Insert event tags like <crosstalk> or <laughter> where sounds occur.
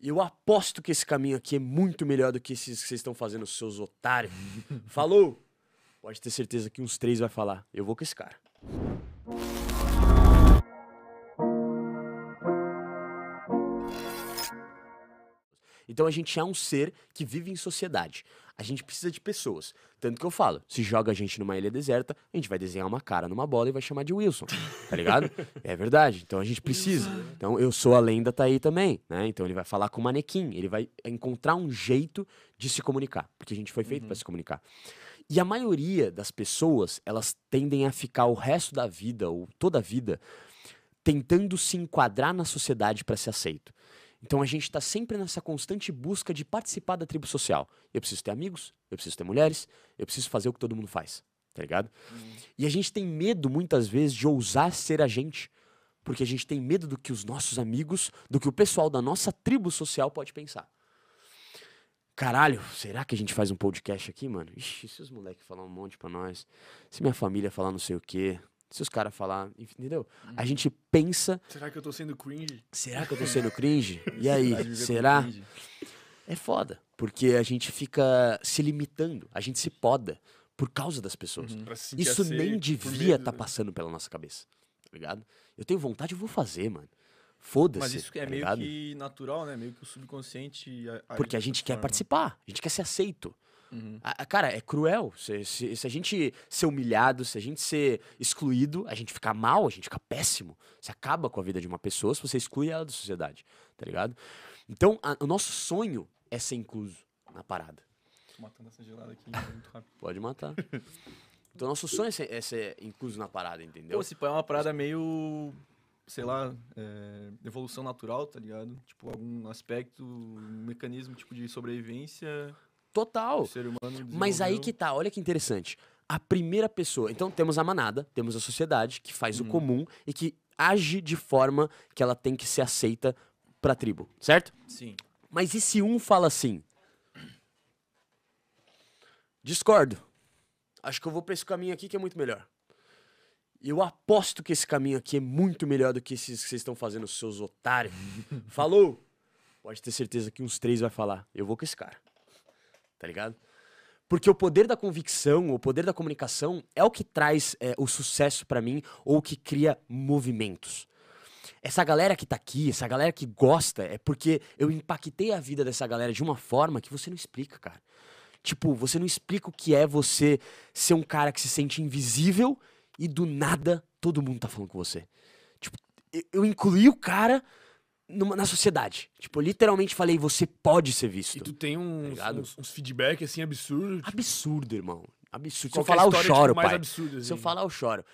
Eu aposto que esse caminho aqui é muito melhor do que esses que vocês estão fazendo, seus otários. <laughs> Falou! Pode ter certeza que uns três vai falar. Eu vou com esse cara. Então a gente é um ser que vive em sociedade. A gente precisa de pessoas. Tanto que eu falo, se joga a gente numa ilha deserta, a gente vai desenhar uma cara numa bola e vai chamar de Wilson. Tá ligado? <laughs> é verdade. Então a gente precisa. Então eu sou a lenda, tá aí também, né? Então ele vai falar com o manequim, ele vai encontrar um jeito de se comunicar, porque a gente foi feito para se comunicar. E a maioria das pessoas, elas tendem a ficar o resto da vida ou toda a vida tentando se enquadrar na sociedade para ser aceito. Então a gente está sempre nessa constante busca de participar da tribo social. Eu preciso ter amigos, eu preciso ter mulheres, eu preciso fazer o que todo mundo faz, tá ligado? E a gente tem medo muitas vezes de ousar ser a gente, porque a gente tem medo do que os nossos amigos, do que o pessoal da nossa tribo social pode pensar. Caralho, será que a gente faz um podcast aqui, mano? Ixi, se os moleques falar um monte pra nós, se minha família falar não sei o quê, se os caras falar, entendeu? A gente pensa, Será que eu tô sendo cringe? será que eu tô sendo cringe? <laughs> E aí, será? É foda, porque a gente fica se limitando, a gente se poda por causa das pessoas. Pra se Isso nem devia estar né? passando pela nossa cabeça, tá ligado? Eu tenho vontade, eu vou fazer, mano. Foda-se. Mas isso é tá meio ligado? que natural, né? Meio que o subconsciente. a- age Porque a gente quer forma. participar, a gente quer ser aceito. Uhum. A- a- cara, é cruel. Se, se- se a gente ser humilhado, se a gente ser excluído, a gente ficar mal, a gente fica péssimo. Você acaba com a vida de uma pessoa se você exclui ela da sociedade, tá ligado? Então, a- o nosso sonho é ser incluso na parada. Tô matando essa gelada aqui muito rápido. <laughs> Pode matar. Então, nosso sonho é ser, é ser incluso na parada, entendeu? Pô, se pá, é uma parada meio. Sei lá, é, evolução natural, tá ligado? Tipo, algum aspecto, um mecanismo tipo de sobrevivência Total. do ser humano. Mas aí que tá, olha que interessante. A primeira pessoa. Então temos a manada, temos a sociedade que faz o comum e que age de forma que ela tem que ser aceita pra tribo, certo? Sim. Mas e se um fala assim? Discordo. Acho que eu vou pra esse caminho aqui que é muito melhor. Eu aposto que esse caminho aqui é muito melhor do que esses que vocês estão fazendo, seus otários. <laughs> Falou! Pode ter certeza que uns três vai falar. Eu vou com esse cara. Tá ligado? Porque o poder da convicção, o poder da comunicação é o que traz é, o sucesso pra mim ou o que cria movimentos. Essa galera que tá aqui, essa galera que gosta, é porque eu impactei a vida dessa galera de uma forma que você não explica, cara. Tipo, você não explica o que é você ser um cara que se sente invisível e do nada todo mundo tá falando com você. Tipo, eu incluí o cara numa- na sociedade. Tipo, literalmente falei, você pode ser visto. E tu tem uns, ligado? uns, uns feedback assim absurdos. tipo, Absurdo, irmão. Absurdo. Se eu é falar, eu choro, tipo, mais pai. absurda, Se eu assim? falar, eu choro.